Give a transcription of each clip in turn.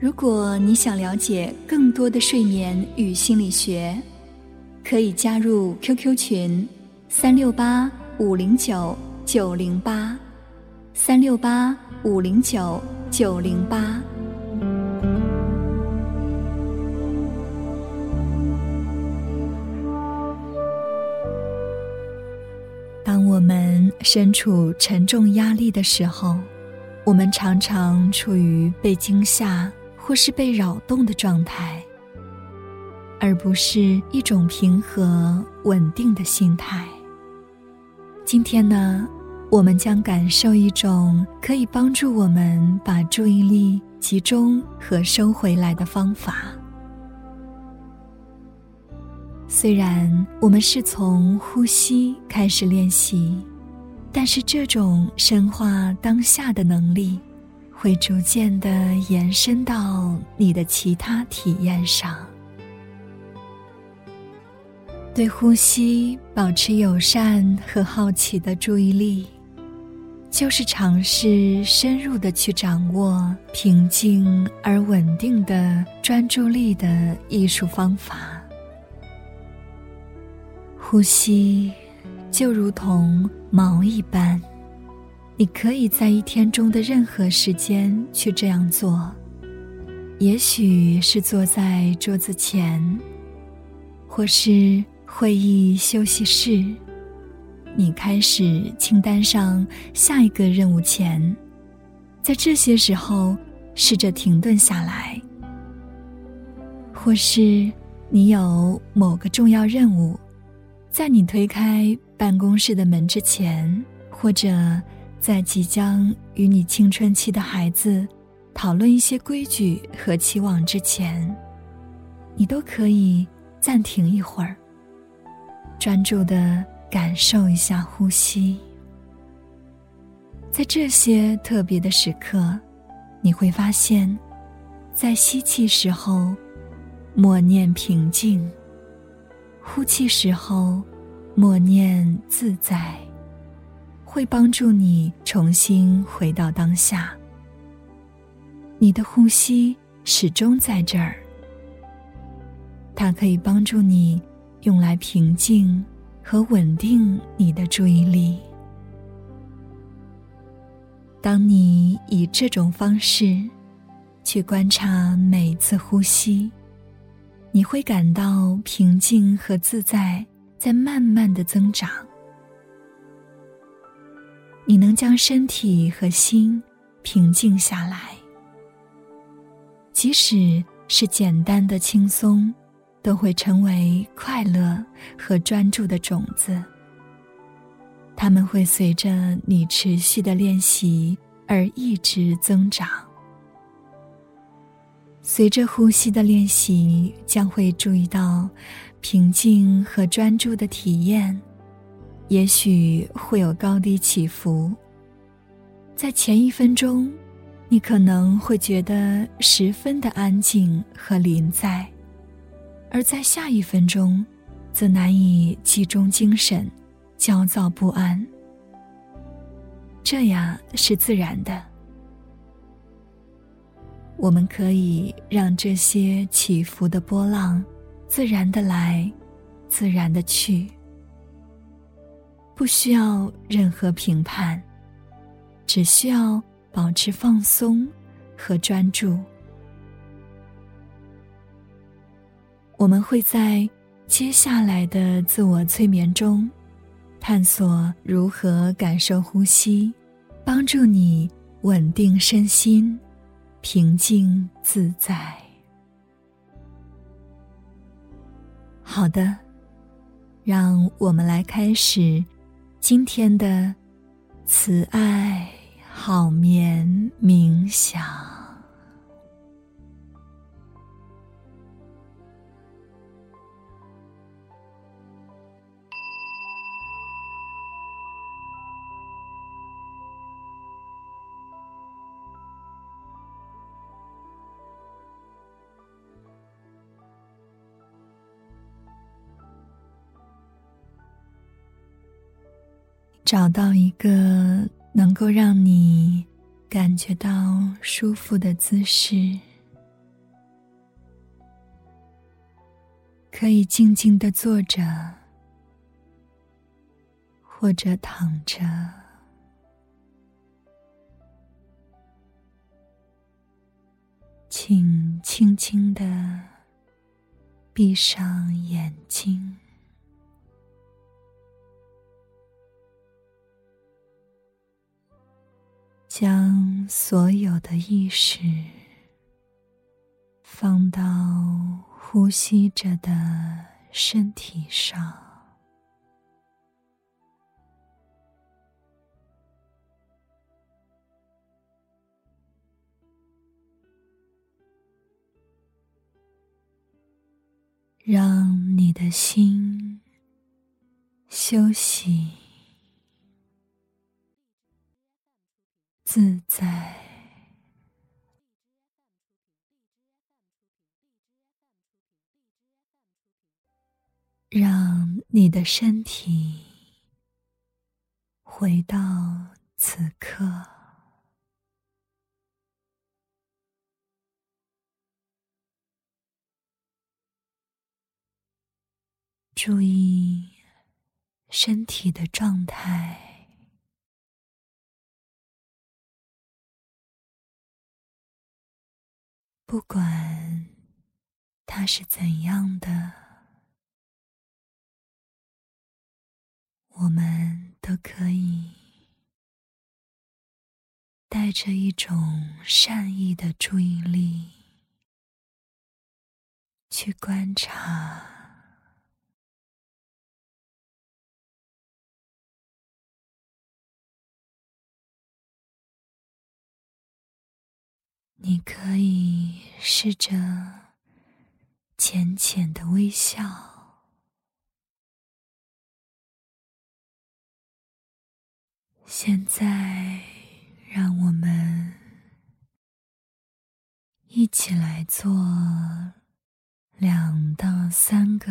如果你想了解更多的睡眠与心理学，可以加入 QQ 群：三六八五零九九零八，三六八五零九九零八。当我们身处沉重压力的时候，我们常常处于被惊吓。或是被扰动的状态，而不是一种平和稳定的心态。今天呢，我们将感受一种可以帮助我们把注意力集中和收回来的方法。虽然我们是从呼吸开始练习，但是这种深化当下的能力。会逐渐的延伸到你的其他体验上。对呼吸保持友善和好奇的注意力，就是尝试深入的去掌握平静而稳定的专注力的艺术方法。呼吸就如同毛一般。你可以在一天中的任何时间去这样做，也许是坐在桌子前，或是会议休息室。你开始清单上下一个任务前，在这些时候试着停顿下来，或是你有某个重要任务，在你推开办公室的门之前，或者。在即将与你青春期的孩子讨论一些规矩和期望之前，你都可以暂停一会儿，专注的感受一下呼吸。在这些特别的时刻，你会发现，在吸气时候默念平静，呼气时候默念自在。会帮助你重新回到当下。你的呼吸始终在这儿，它可以帮助你用来平静和稳定你的注意力。当你以这种方式去观察每次呼吸，你会感到平静和自在在慢慢的增长。你能将身体和心平静下来，即使是简单的轻松，都会成为快乐和专注的种子。他们会随着你持续的练习而一直增长。随着呼吸的练习，将会注意到平静和专注的体验。也许会有高低起伏。在前一分钟，你可能会觉得十分的安静和临在；而在下一分钟，则难以集中精神，焦躁不安。这样是自然的。我们可以让这些起伏的波浪，自然的来，自然的去。不需要任何评判，只需要保持放松和专注。我们会在接下来的自我催眠中，探索如何感受呼吸，帮助你稳定身心，平静自在。好的，让我们来开始。今天的慈爱好眠冥想。找到一个能够让你感觉到舒服的姿势，可以静静的坐着，或者躺着，请轻轻的闭上眼睛。将所有的意识放到呼吸着的身体上，让你的心休息。自在，让你的身体回到此刻，注意身体的状态。不管他是怎样的，我们都可以带着一种善意的注意力去观察。你可以试着浅浅的微笑。现在，让我们一起来做两到三个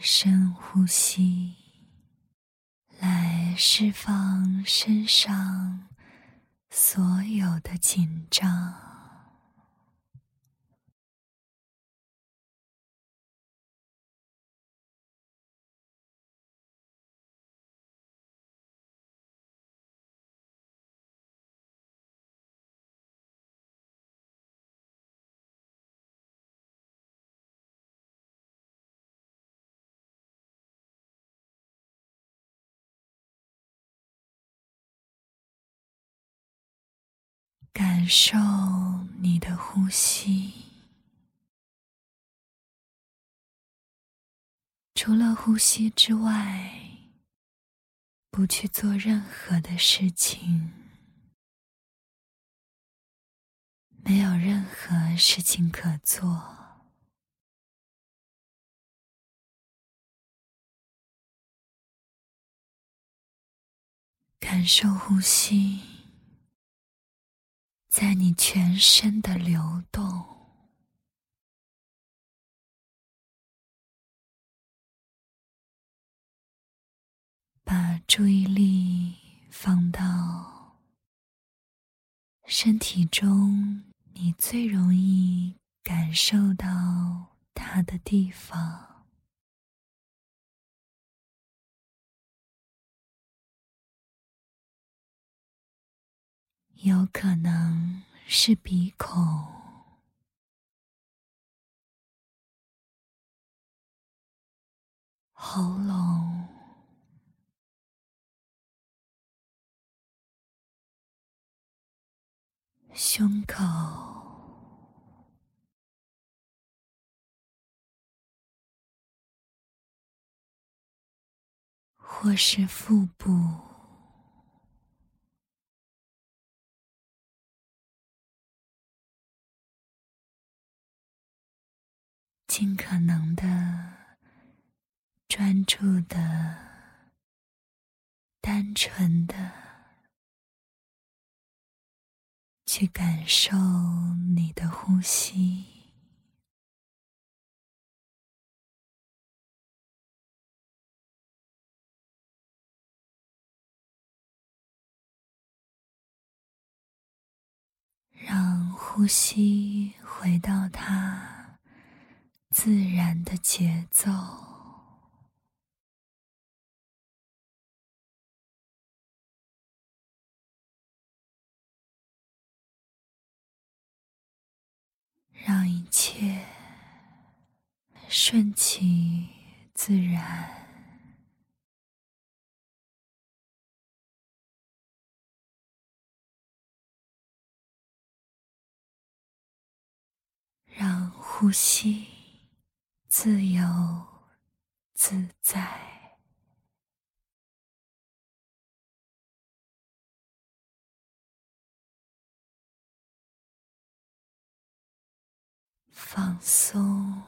深呼吸，来释放身上所有的紧张。感受你的呼吸，除了呼吸之外，不去做任何的事情，没有任何事情可做，感受呼吸。在你全身的流动，把注意力放到身体中你最容易感受到它的地方，有可能。是鼻孔、喉咙、胸口，或是腹部。尽可能的专注的，单纯的去感受你的呼吸。让呼吸回到它。自然的节奏，让一切顺其自然。让呼吸自由自在，放松，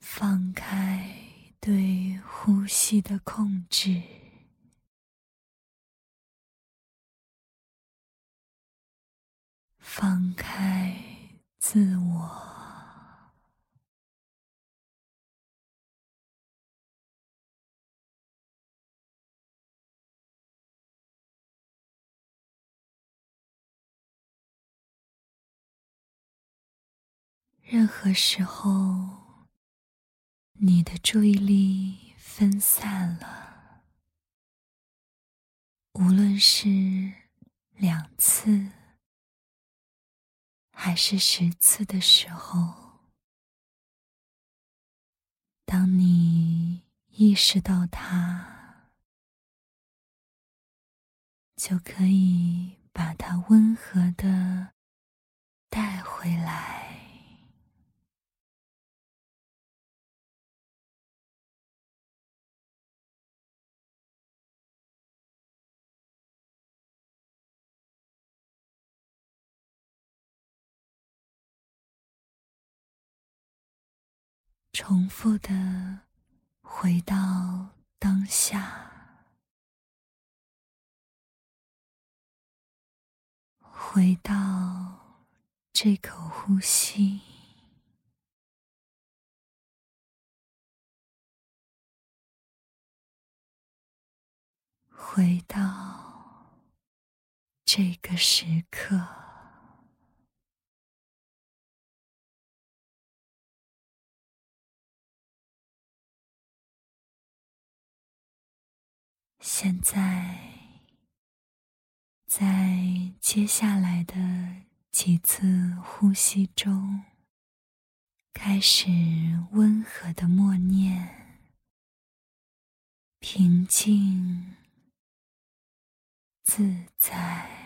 放开。对呼吸的控制，放开自我，任何时候。你的注意力分散了，无论是两次还是十次的时候，当你意识到它，就可以重复的回到当下，回到这口呼吸，回到这个时刻。现在，在接下来的几次呼吸中，开始温和的默念：平静、自在。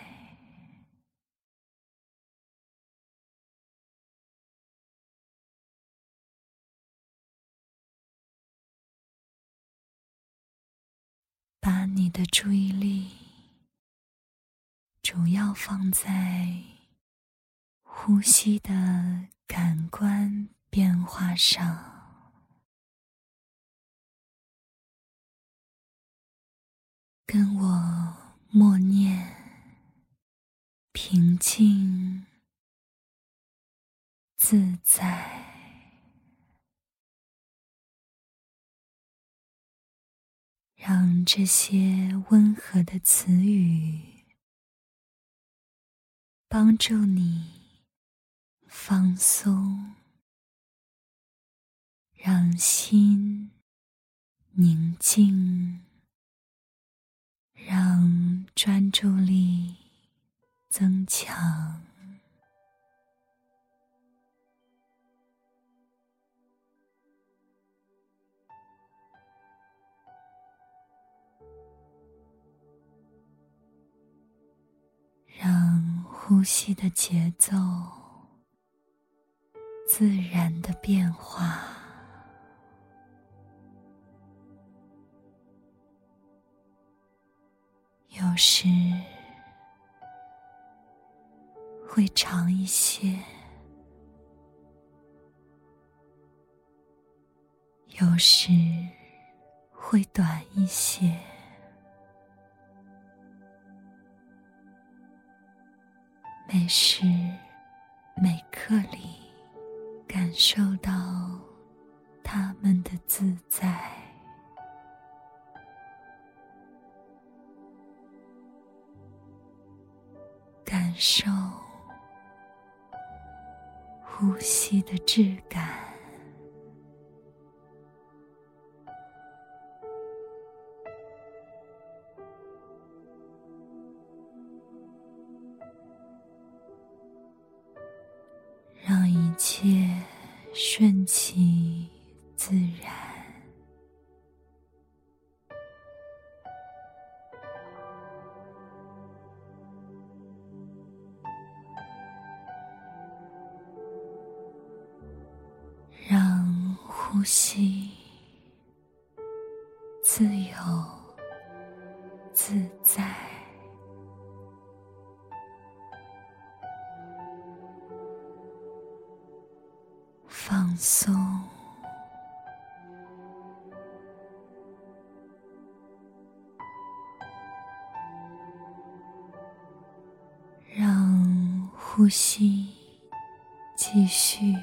把你的注意力主要放在呼吸的感官变化上，跟我默念：平静、自在。让这些温和的词语帮助你放松，让心宁静，让专注力增强。呼吸的节奏自然的变化，有时会长一些，有时会短一些。每时每刻里感受到他们的自在。感受呼吸的质感。自由自在，放松，让呼吸继续。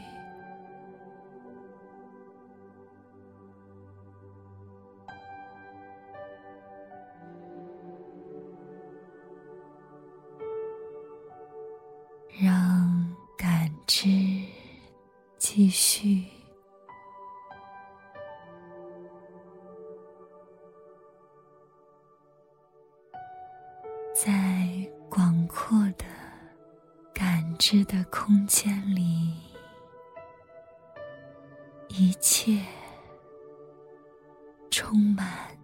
在广阔的感知的空间里，一切充满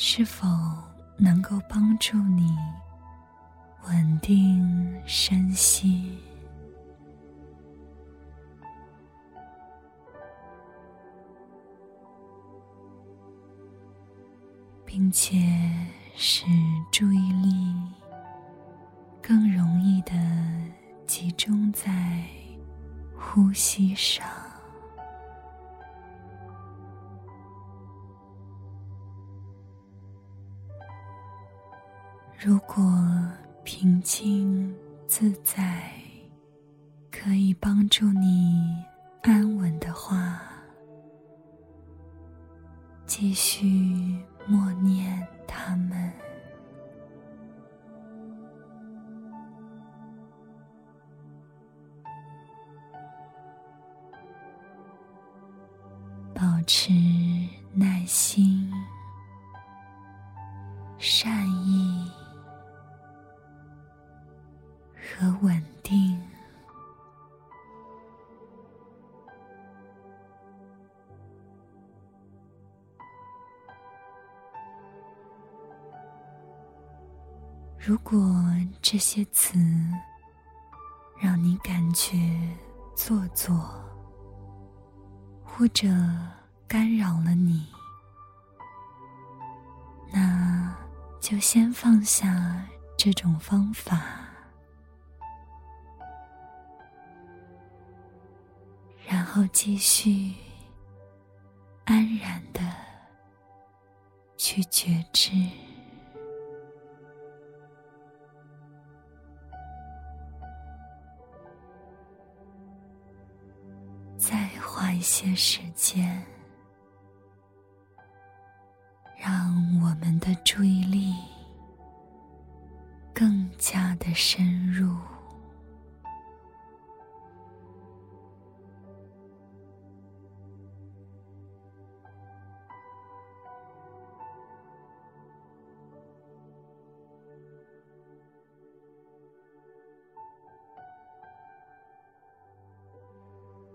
是否能够帮助你稳定身心，并且？使注意力更容易的集中在呼吸上。如果平静自在可以帮助你安稳的话，继续默念。他们保持耐心、如果这些词让你感觉做作，或者干扰了你，那就先放下这种方法，然后继续安然的去觉知。一些时间，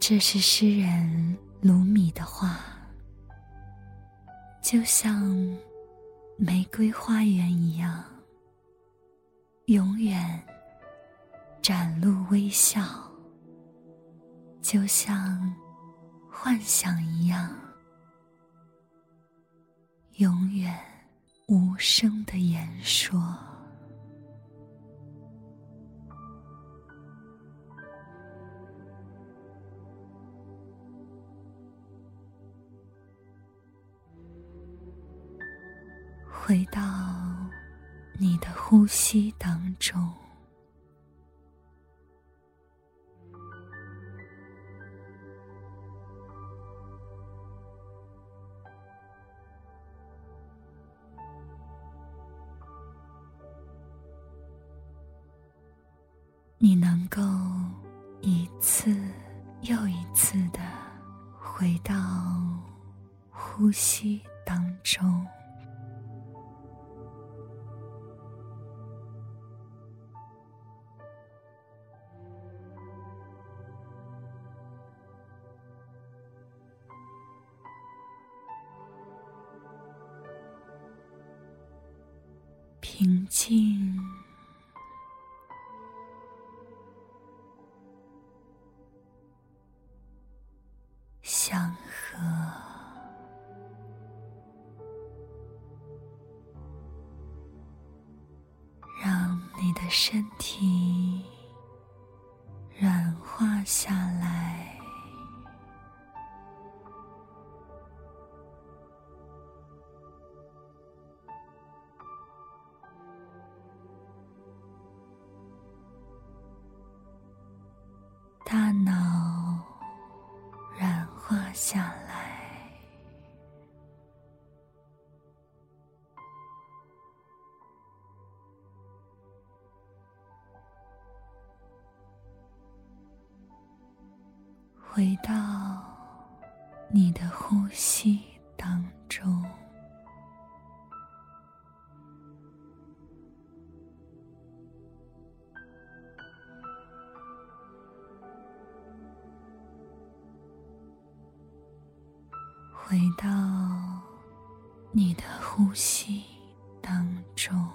这是诗人鲁米的话，就像玫瑰花园一样，永远展露微笑；就像幻想一样，永远无声的言说。回到你的呼吸当中。你能够一次又一次的回到呼吸江河让你的身体回到你的呼吸当中，回到你的呼吸当中。